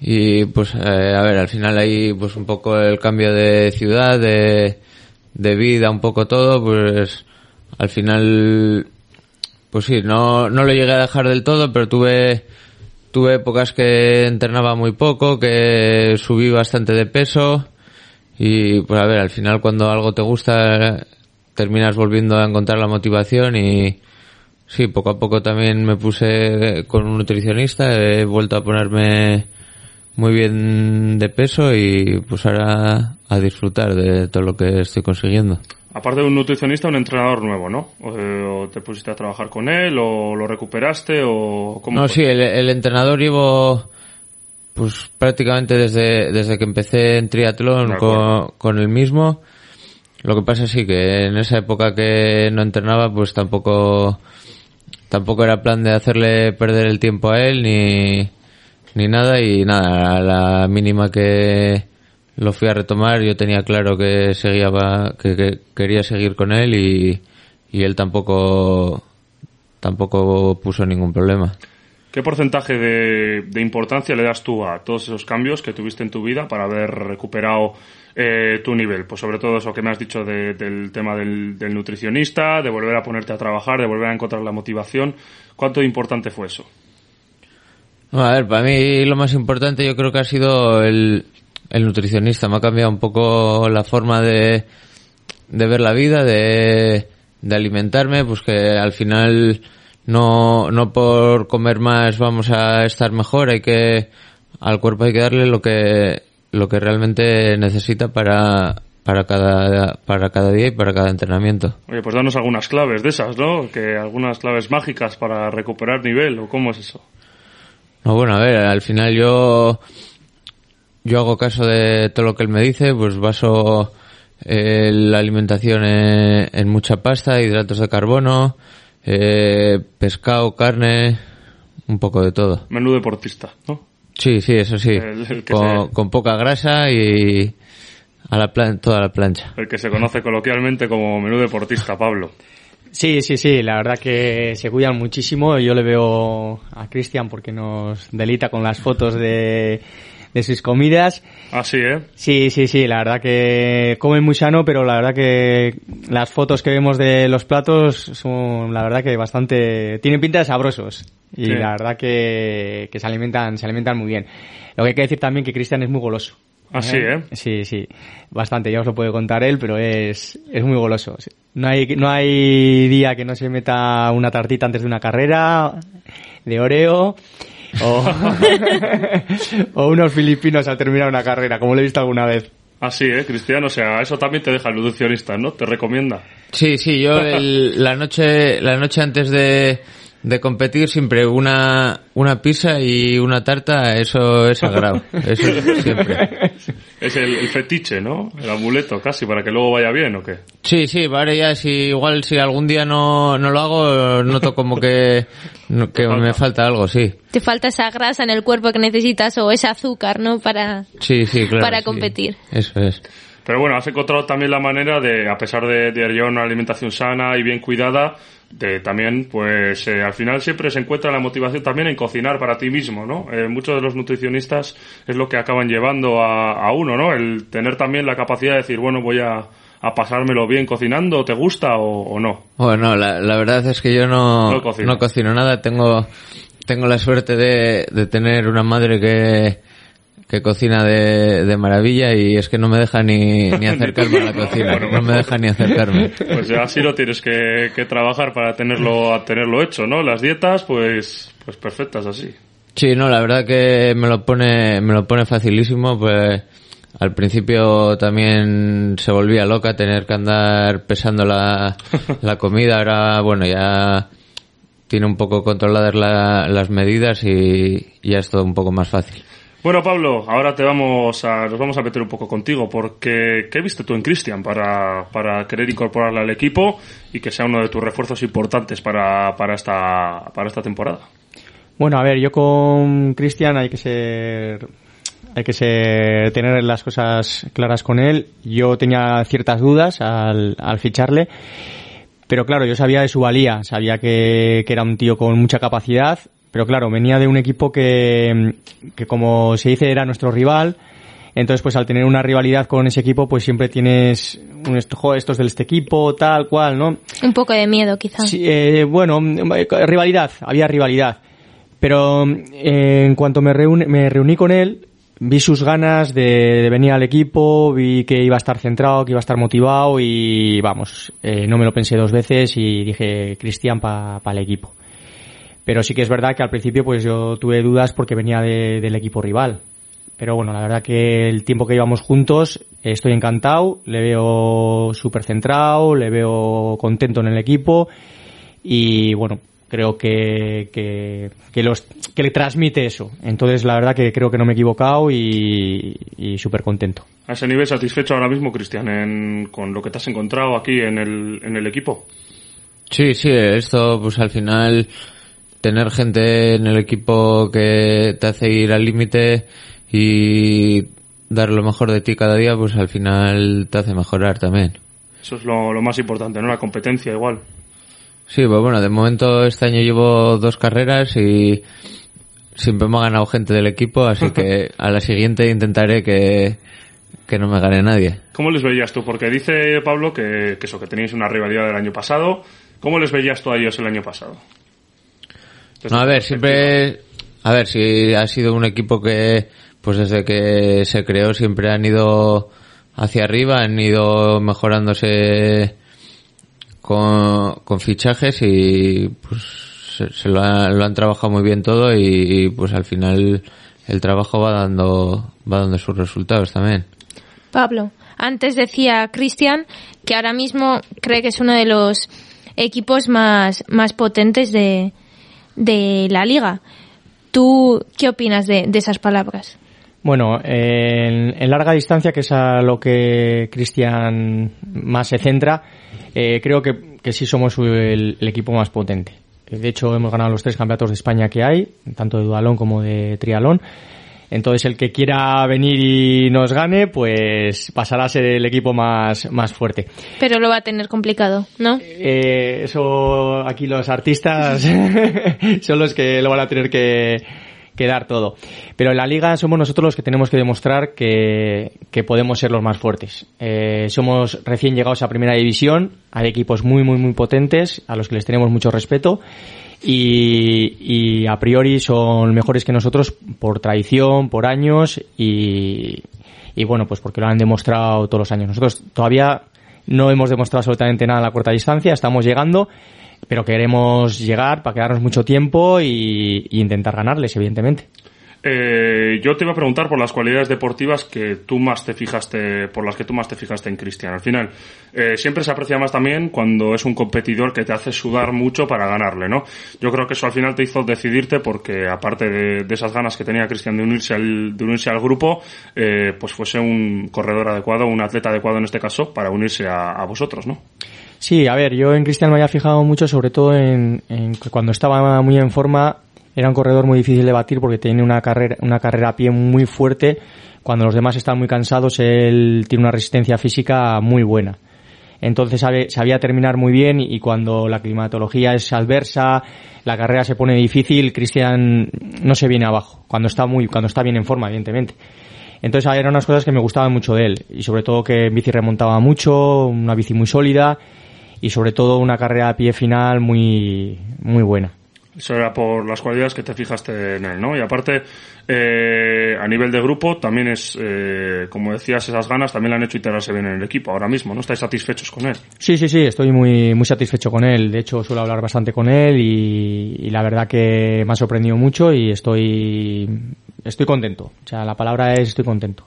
y pues eh, a ver, al final ahí pues un poco el cambio de ciudad, de, de vida, un poco todo, pues al final, pues sí, no, no lo llegué a dejar del todo, pero tuve, tuve épocas que entrenaba muy poco, que subí bastante de peso y pues a ver, al final cuando algo te gusta terminas volviendo a encontrar la motivación y sí, poco a poco también me puse con un nutricionista, he vuelto a ponerme muy bien de peso y pues ahora a disfrutar de todo lo que estoy consiguiendo. Aparte de un nutricionista, un entrenador nuevo, ¿no? O, eh, o te pusiste a trabajar con él, o lo recuperaste, o cómo No, fue? sí, el, el entrenador llevo pues prácticamente desde, desde que empecé en triatlón con, con el mismo. Lo que pasa sí que en esa época que no entrenaba pues tampoco tampoco era plan de hacerle perder el tiempo a él ni, ni nada y nada, a la mínima que lo fui a retomar yo tenía claro que seguía que, que quería seguir con él y, y él tampoco tampoco puso ningún problema. ¿Qué porcentaje de, importancia le das tú a todos esos cambios que tuviste en tu vida para haber recuperado eh, tu nivel? Pues sobre todo eso que me has dicho de- del tema del nutricionista, de volver a ponerte a trabajar, de volver a encontrar la motivación. ¿Cuánto importante fue eso? A ver, para mí lo más importante yo creo que ha sido el, el nutricionista. Me ha cambiado un poco la forma de, de ver la vida, de, de alimentarme, pues que al final no, no por comer más vamos a estar mejor, hay que, al cuerpo hay que darle lo que, lo que realmente necesita para, para cada, para cada día y para cada entrenamiento. Oye, pues danos algunas claves de esas, ¿no? Que algunas claves mágicas para recuperar nivel, ¿o cómo es eso? No, bueno, a ver, al final yo yo hago caso de todo lo que él me dice, pues baso eh, la alimentación en, en mucha pasta, hidratos de carbono, eh, pescado, carne, un poco de todo. Menú deportista, ¿no? Sí, sí, eso sí, El- el que con, se- con poca grasa y a la plan- toda la plancha. El que se conoce coloquialmente como menú deportista, Pablo. Sí, sí, sí, la verdad que se cuidan muchísimo. Yo le veo a Cristian porque nos delita con las fotos de, de sus comidas. Así, ¿eh? Sí, sí, sí, la verdad que comen muy sano, pero la verdad que las fotos que vemos de los platos son, la verdad que bastante, tienen pinta de sabrosos. Y Sí. la verdad que, que se alimentan, se alimentan muy bien. Lo que hay que decir también que Cristian es muy goloso. Ah, sí, ¿eh? Sí, sí, bastante, ya os lo puede contar él, pero es, es muy goloso. No hay, no hay día que no se meta una tartita antes de una carrera, de Oreo, o, o unos filipinos al terminar una carrera, como lo he visto alguna vez. Así, ¿eh, Cristiano? O sea, eso también te deja el nutricionista, ¿no? Te recomienda. Sí, sí, yo el- la noche la noche antes de, de competir siempre una una pizza y una tarta, eso es sagrado, eso es siempre. Es el, el fetiche, ¿no? El amuleto, casi, para que luego vaya bien, ¿o qué? Sí, sí, vale, ya si igual si algún día no, no lo hago, noto como que, no- que me falta algo, sí. Te falta esa grasa en el cuerpo que necesitas o ese azúcar, ¿no? Para, Sí, sí, claro. para sí. competir. Eso es. Pero bueno, has encontrado también la manera de, a pesar de, de llevar una alimentación sana y bien cuidada, de también, pues eh, al final siempre se encuentra la motivación también en cocinar para ti mismo, ¿no? Eh, muchos de los nutricionistas es lo que acaban llevando a, a uno, ¿no? El tener también la capacidad de decir, bueno, voy a, a pasármelo bien cocinando, ¿te gusta o, o no? Bueno, la, la verdad es que yo no, No cocinas. no cocino nada. Tengo, tengo la suerte de, de tener una madre que, que cocina de, de maravilla y es que no me deja ni, ni acercarme a la cocina. No me deja ni acercarme. Pues ya así lo tienes que, que trabajar para tenerlo, a tenerlo hecho, ¿no? Las dietas, pues, pues perfectas así. Sí, no, la verdad que me lo pone, me lo pone facilísimo, pues al principio también se volvía loca tener que andar pesando la, la comida, ahora bueno ya tiene un poco controladas la- las medidas y y ya es todo un poco más fácil. Bueno, Pablo, ahora te vamos a, nos vamos a meter un poco contigo, porque ¿qué viste tú en Cristian para, para querer incorporarle al equipo y que sea uno de tus refuerzos importantes para, para, esta, para esta temporada? Bueno, a ver, yo con Cristian hay que ser hay que ser, tener las cosas claras con él. Yo tenía ciertas dudas al, al ficharle, pero claro, yo sabía de su valía, sabía que, que era un tío con mucha capacidad, pero claro, venía de un equipo que, que como se dice era nuestro rival Entonces, pues al tener una rivalidad con ese equipo, pues siempre tienes un esto, "Jo, estos del este equipo, tal cual, ¿no? Un poco de miedo, quizá. Sí, eh, bueno, eh, rivalidad, había rivalidad. Pero eh, en cuanto me, me reuní con él, vi sus ganas de, de venir al equipo, vi que iba a estar centrado, que iba a estar motivado y vamos, eh, no me lo pensé dos veces y dije Cristian para el equipo. Pero sí que es verdad que al principio pues yo tuve dudas porque venía de- del equipo rival. Pero bueno, la verdad que el tiempo que llevamos juntos estoy encantado, le veo súper centrado, le veo contento en el equipo y bueno, creo que, que, que, los, que le transmite eso. Entonces la verdad que creo que no me he equivocado y, y súper contento. A ese nivel satisfecho ahora mismo, Cristian, en- con lo que te has encontrado aquí en el, en el equipo. Sí, sí, esto pues al final tener gente en el equipo que te hace ir al límite y dar lo mejor de ti cada día, pues al final te hace mejorar también. Eso es lo, lo más importante, ¿no? La competencia igual. Sí, pues bueno, de momento este año llevo dos carreras y siempre me ha ganado gente del equipo, así que a la siguiente intentaré que, que no me gane nadie. ¿Cómo les veías tú? Porque dice Pablo que, que eso, que teníais una rivalidad del año pasado. ¿Cómo les veías tú a ellos el año pasado? A ver, siempre, a ver, si ha sido un equipo que, pues desde que se creó siempre han ido hacia arriba, han ido mejorándose con, fichajes y pues se, se lo, ha- lo han trabajado muy bien todo y, y, pues al final el trabajo va dando, va dando sus resultados también. Pablo, antes decía Cristian que ahora mismo cree que es uno de los equipos más, más potentes de, de la liga. ¿Tú qué opinas de, de esas palabras? Bueno, en, larga distancia, que es a lo que Cristian más se centra, eh, creo que, que sí somos el, el equipo más potente. De hecho, hemos ganado los tres campeonatos de España que hay, tanto de dualón como de trialón. Entonces, el que quiera venir y nos gane, pues pasará a ser el equipo más, más fuerte. Pero lo va a tener complicado, ¿no? Eh, eso aquí los artistas son los que lo van a tener que, que dar todo. Pero en la liga somos nosotros los que tenemos que demostrar que, que podemos ser los más fuertes. Eh, somos recién llegados a primera división, hay equipos muy, muy, muy potentes a los que les tenemos mucho respeto. Y, y a priori son mejores que nosotros por tradición, por años y, y bueno, pues porque lo han demostrado todos los años. Nosotros todavía no hemos demostrado absolutamente nada en la corta distancia, estamos llegando, pero queremos llegar para quedarnos mucho tiempo y, y intentar ganarles, evidentemente. Eh, yo te iba a preguntar por las cualidades deportivas que tú más te fijaste, por las que tú más te fijaste en Cristian. Al final, eh, siempre se aprecia más también cuando es un competidor que te hace sudar mucho para ganarle, ¿no? Yo creo que eso al final te hizo decidirte porque aparte de, esas ganas que tenía Cristian de unirse al, de unirse al grupo, eh, pues fuese un corredor adecuado, un atleta adecuado en este caso para unirse a, vosotros, ¿no? Sí, a ver, yo en Cristian me había fijado mucho, sobre todo en, en cuando estaba muy en forma, era un corredor muy difícil de batir porque tiene una carrera, una carrera a pie muy fuerte. Cuando los demás están muy cansados, él tiene una resistencia física muy buena. Entonces sabe- sabía terminar muy bien y, cuando la climatología es adversa, la carrera se pone difícil, Cristian no se viene abajo. Cuando está muy, cuando está bien en forma, evidentemente. Entonces eran unas cosas que me gustaban mucho de él y sobre todo que en bici remontaba mucho, una bici muy sólida y sobre todo una carrera a pie final muy muy buena. Eso era por las cualidades que te fijaste en él, ¿no? Y aparte, eh, a nivel de grupo, también es, eh, como decías, esas ganas también le han hecho integrarse bien en el equipo ahora mismo, ¿no? ¿Estáis satisfechos con él? Sí, sí, sí, estoy muy muy satisfecho con él. De hecho, suelo hablar bastante con él y, y la verdad que me ha sorprendido mucho y estoy estoy contento. O sea, la palabra es estoy contento.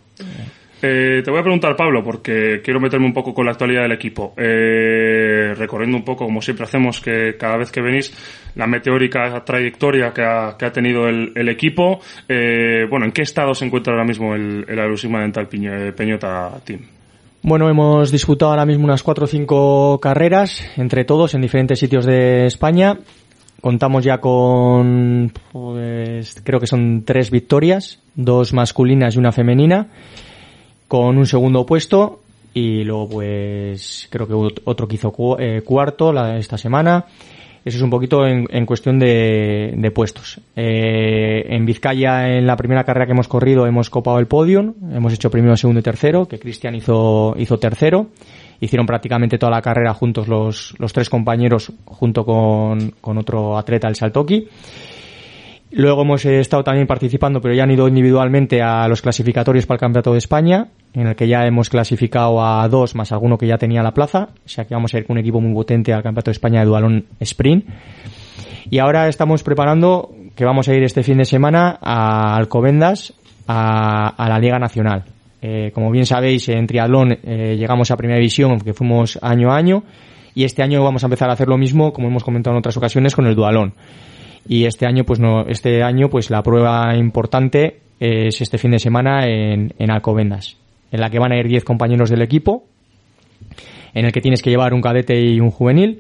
Eh, te voy a preguntar, Pablo, porque quiero meterme un poco con la actualidad del equipo. Eh, recorriendo un poco, como siempre hacemos, que cada vez que venís, la meteórica trayectoria que ha, tenido el, equipo. Eh, bueno, ¿en qué estado se encuentra ahora mismo el, el Aerosima Dental Piño- Peñota Team? Bueno, hemos disputado ahora mismo unas cuatro o cinco carreras entre todos en diferentes sitios de España. Contamos ya con, pues, creo que son tres victorias, dos masculinas y una femenina, con un segundo puesto y luego, pues, creo que ot- otro que hizo cu- eh, cuarto la, esta semana. Eso es un poquito en, en cuestión de, de puestos. Eh, en Vizcaya, en la primera carrera que hemos corrido, hemos copado el podium. Hemos hecho primero, segundo y tercero, que Cristian hizo, hizo tercero. Hicieron prácticamente toda la carrera juntos los, los tres compañeros, junto con, con otro atleta, el Saltoki. Luego hemos eh, estado también participando, pero ya han ido individualmente a los clasificatorios para el Campeonato de España, en el que ya hemos clasificado a dos más alguno que ya tenía la plaza. O sea que vamos a ir con un equipo muy potente al Campeonato de España de Dualón Sprint. Y ahora estamos preparando que vamos a ir este fin de semana a Alcobendas, a, la Liga Nacional. Eh, como bien sabéis, en triatlón eh, llegamos a Primera División, que fuimos año a año, y este año vamos a empezar a hacer lo mismo, como hemos comentado en otras ocasiones, con el Dualón y este año pues no este año pues la prueba importante es este fin de semana en, en Alcobendas en la que van a ir 10 compañeros del equipo en el que tienes que llevar un cadete y un juvenil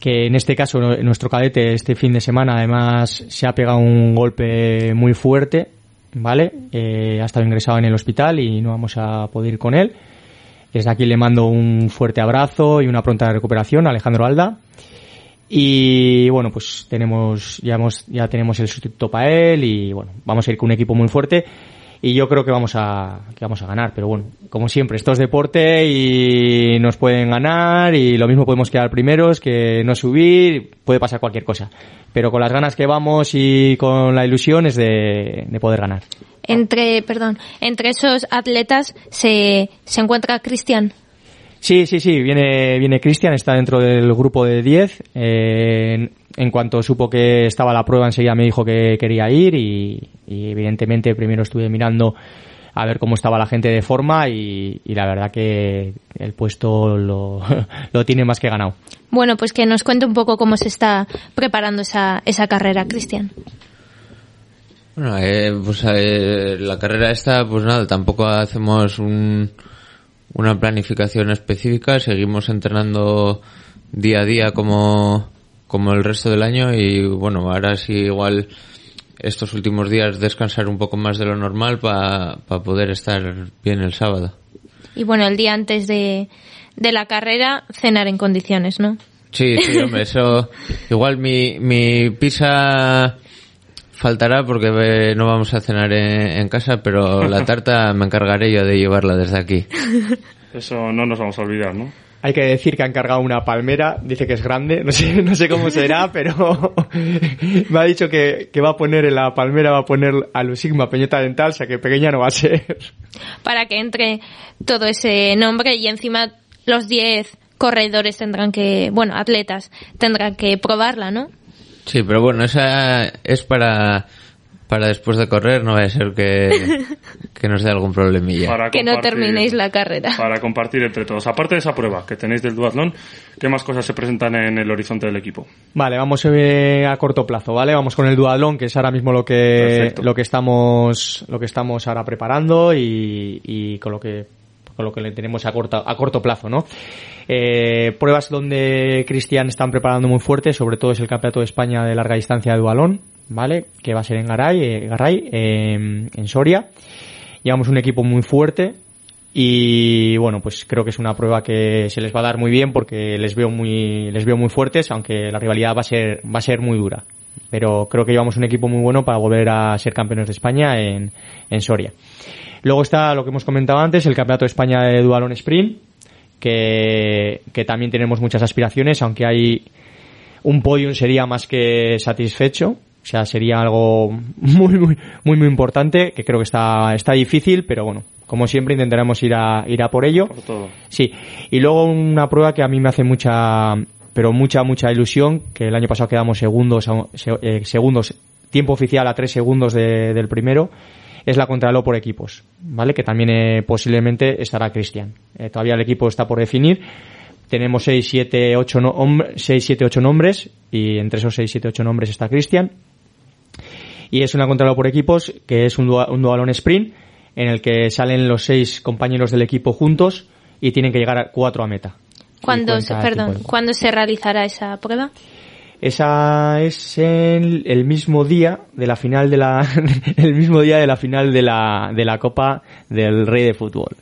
que en este caso nuestro cadete este fin de semana además se ha pegado un golpe muy fuerte vale eh, ha estado ingresado en el hospital y no vamos a poder ir con él. Desde aquí le mando un fuerte abrazo y una pronta recuperación a Alejandro Alda y bueno, pues tenemos, ya, hemos, ya tenemos el sustituto para él y bueno, vamos a ir con un equipo muy fuerte y yo creo que vamos a, que vamos a ganar, pero bueno, como siempre, esto es deporte y nos pueden ganar y lo mismo podemos quedar primeros que no subir, puede pasar cualquier cosa, pero con las ganas que vamos y con la ilusión es de, de poder ganar. Entre, perdón, entre esos atletas se, se encuentra Cristian. Sí, sí, sí, viene, viene Cristian, está dentro del grupo de 10. Eh, en, en cuanto supo que estaba la prueba, enseguida me dijo que quería ir y, y evidentemente primero estuve mirando a ver cómo estaba la gente de forma y, y la verdad que el puesto lo, lo tiene más que ganado. Bueno, pues que nos cuente un poco cómo se está preparando esa, esa carrera, Cristian. Bueno, eh, pues eh, la carrera esta, pues nada, tampoco hacemos un, una planificación específica, seguimos entrenando día a día como, como el resto del año y bueno, ahora sí igual estos últimos días descansar un poco más de lo normal para poder estar bien el sábado. Y bueno, el día antes de, de la carrera, cenar en condiciones, ¿no? Sí, sí, hombre, eso. Igual mi, mi pizza faltará porque eh, no vamos a cenar en, en casa, pero la tarta me encargaré yo de llevarla desde aquí. Eso no nos vamos a olvidar, ¿no? Hay que decir que han cargado una palmera, dice que es grande, no sé, no sé cómo será, pero me ha dicho que, que va a poner en la palmera, va a poner a Lusigma Peñeta Dental, o sea que pequeña no va a ser. Para que entre todo ese nombre y encima los 10 corredores tendrán que, bueno, atletas tendrán que probarla, ¿no? Sí, pero bueno, esa es para, para después de correr, no vaya a ser que, que nos dé algún problemilla. Para Que no compartir- terminéis la carrera. Para compartir entre todos. Aparte de esa prueba que tenéis del duatlón, ¿qué más cosas se presentan en el horizonte del equipo? Vale, vamos eh, a corto plazo, ¿vale? Vamos con el duatlón, que es ahora mismo lo que, Perfecto. lo que estamos, lo que estamos ahora preparando y, y con lo que, con lo que le tenemos a corto, a corto plazo, ¿no? Eh, pruebas donde Cristian están preparando muy fuerte, sobre todo es el Campeonato de España de larga distancia de dualón, ¿vale? Que va a ser en Garay, eh, Garay, eh, en Soria. Llevamos un equipo muy fuerte y bueno, pues creo que es una prueba que se les va a dar muy bien porque les veo muy, les veo muy fuertes, aunque la rivalidad va a ser, va a ser muy dura. Pero creo que llevamos un equipo muy bueno para volver a ser campeones de España en, en Soria. Luego está lo que hemos comentado antes, el Campeonato de España de Dualón Sprint, que, que también tenemos muchas aspiraciones, aunque hay un podium sería más que satisfecho. O sea, sería algo muy, muy, muy, muy importante, que creo que está, está difícil, pero bueno, como siempre intentaremos ir a, ir a por ello. Por todo. Sí. Y luego una prueba que a mí me hace mucha, pero mucha, mucha ilusión, que el año pasado quedamos segundos, eh, segundos, tiempo oficial a tres segundos de- del primero, es la contraló por equipos, ¿vale? Que también eh, posiblemente estará Cristian. Eh, todavía el equipo está por definir. Tenemos 6, 7, 8, no, hom- 6, 7, 8 nombres y entre esos 6, 7, 8 nombres está Cristian. Y es una contraló por equipos que es un, dua- un dualón sprint en el que salen los seis compañeros del equipo juntos y tienen que llegar a cuatro a meta. ¿Cuándo, se, cuenta perdón. ¿cuándo se realizará esa prueba? Esa es el, el mismo día de la final de la el mismo día de la final de la de la Copa del Rey de fútbol.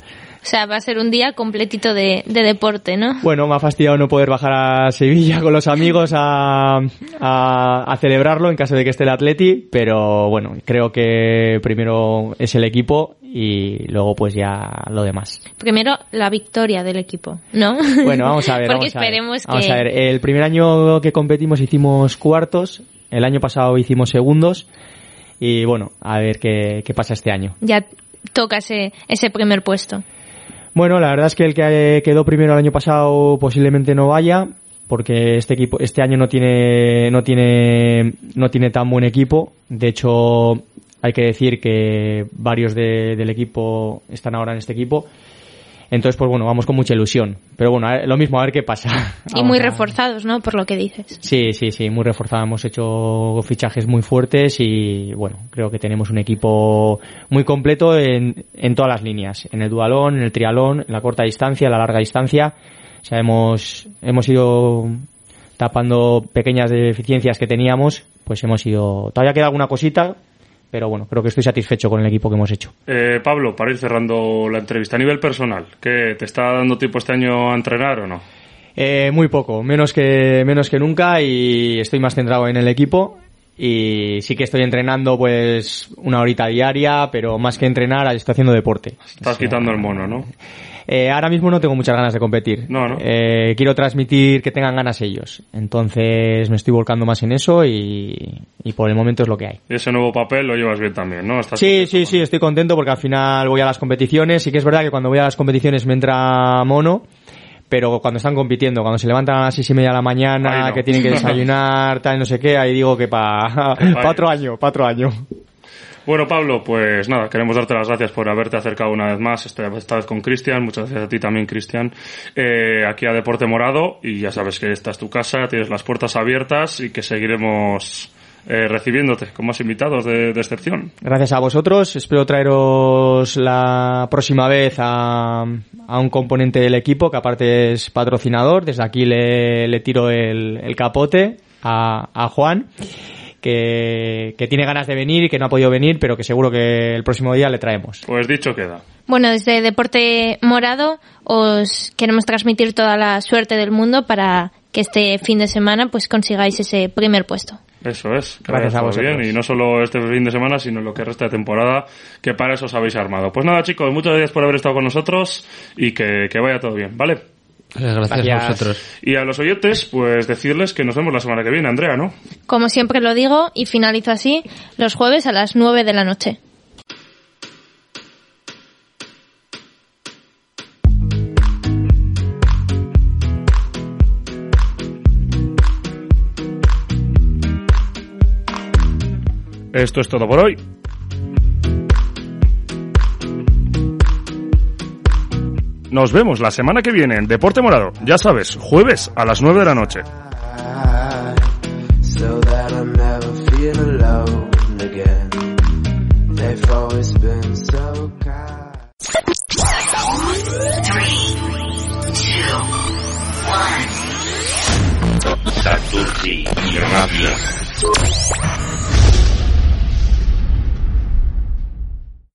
O sea, va a ser un día completito de, de deporte, ¿no? Bueno, me ha fastidiado no poder bajar a Sevilla con los amigos a, a, a celebrarlo en caso de que esté el Atleti, pero bueno, creo que primero es el equipo y luego pues ya lo demás. Primero, la victoria del equipo, ¿no? Bueno, vamos a ver. Porque vamos a ver. esperemos Vamos que... a ver, el primer año que competimos hicimos cuartos, el año pasado hicimos segundos y bueno, a ver qué, qué pasa este año. Ya toca ese, ese primer puesto. Bueno, la verdad es que el que quedó primero el año pasado posiblemente no vaya, porque este equipo, este año no tiene, no tiene, no tiene tan buen equipo. De hecho, hay que decir que varios de- del equipo están ahora en este equipo. Entonces, pues bueno, vamos con mucha ilusión. Pero bueno, ver- lo mismo, a ver qué pasa. Y muy reforzados, ¿no? Por lo que dices. Sí, sí, sí, muy reforzada. Hemos hecho fichajes muy fuertes y bueno, creo que tenemos un equipo muy completo en, en todas las líneas. En el dualón, en el trialón, en la corta distancia, en la larga distancia. O sea, hemos, hemos ido tapando pequeñas deficiencias que teníamos, pues hemos ido... Todavía queda alguna cosita, pero bueno, creo que estoy satisfecho con el equipo que hemos hecho. Eh, Pablo, para ir cerrando la entrevista, a nivel personal, ¿qué te está dando tiempo este año a entrenar o no? Eh, muy poco, menos que, menos que nunca y estoy más centrado en el equipo y sí que estoy entrenando pues una horita diaria, pero más que entrenar estoy haciendo deporte. Estás quitando el mono, ¿no? Eh, ahora mismo no tengo muchas ganas de competir. No, no. Eh, quiero transmitir que tengan ganas ellos. Entonces me estoy volcando más en eso y, y por el momento es lo que hay. Y ese nuevo papel lo llevas bien también, ¿no? Estás Sí, sí, sí, estoy contento porque al final voy a las competiciones. Sí que es verdad que cuando voy a las competiciones me entra mono, pero cuando están compitiendo, cuando se levantan a las seis y media de la mañana, no. que tienen que desayunar, tal, no sé qué, ahí digo que para pa otro año, para otro año. Bueno, Pablo, pues nada, queremos darte las gracias por haberte acercado una vez más, esta, esta vez con Cristian, muchas gracias a ti también, Cristian, eh, aquí a Deporte Morado, y ya sabes que esta es tu casa, tienes las puertas abiertas y que seguiremos eh, recibiéndote con más invitados de, de excepción. Gracias a vosotros. Espero traeros la próxima vez a, a un componente del equipo que aparte es patrocinador. Desde aquí le, le tiro el, el capote a, a Juan. Que, que tiene ganas de venir y que no ha podido venir, pero que seguro que el próximo día le traemos. Pues dicho queda. Bueno, desde Deporte Morado os queremos transmitir toda la suerte del mundo para que este fin de semana pues consigáis ese primer puesto. Eso es. Gracias a vosotros. bien, y no solo este fin de semana, sino lo que resta de temporada, que para eso os habéis armado. Pues nada, chicos, muchas gracias por haber estado con nosotros y que, que vaya todo bien, ¿vale? Gracias, a vosotros. Y a los oyentes, pues decirles que nos vemos la semana que viene, Andrea, ¿no? Como siempre lo digo y finalizo así, los jueves a las 9 de la noche. Esto es todo por hoy. Nos vemos la semana que viene en Deporte Morado. Ya sabes, jueves a las 9 de la noche.